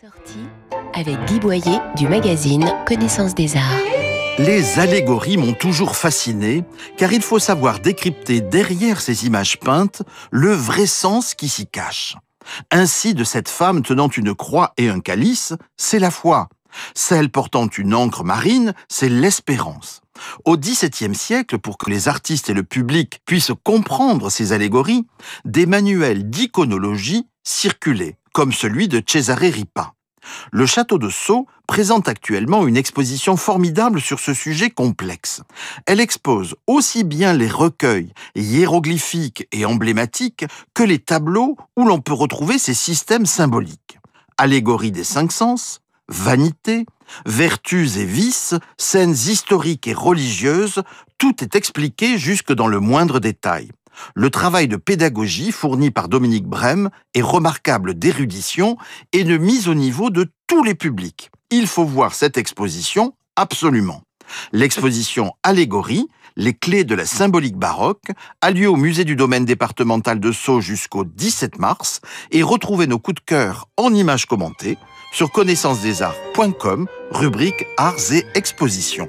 sorties avec Guy Boyer du magazine Connaissance des Arts. Les allégories m'ont toujours fasciné, car il faut savoir décrypter derrière ces images peintes le vrai sens qui s'y cache. Ainsi, de cette femme tenant une croix et un calice, c'est la foi. Celle portant une encre marine, c'est l'espérance. Au XVIIe siècle, pour que les artistes et le public puissent comprendre ces allégories, des manuels d'iconologie circulaient, comme celui de Cesare Ripa. Le château de Sceaux présente actuellement une exposition formidable sur ce sujet complexe. Elle expose aussi bien les recueils hiéroglyphiques et emblématiques que les tableaux où l'on peut retrouver ces systèmes symboliques. Allégorie des cinq sens, vanité, vertus et vices, scènes historiques et religieuses, tout est expliqué jusque dans le moindre détail. Le travail de pédagogie fourni par Dominique Brem est remarquable d'érudition et de mise au niveau de tous les publics. Il faut voir cette exposition absolument. L'exposition Allégorie, les clés de la symbolique baroque, a lieu au musée du domaine départemental de Sceaux jusqu'au 17 mars et retrouvez nos coups de cœur en images commentées sur connaissancesdesarts.com, rubrique Arts et Expositions.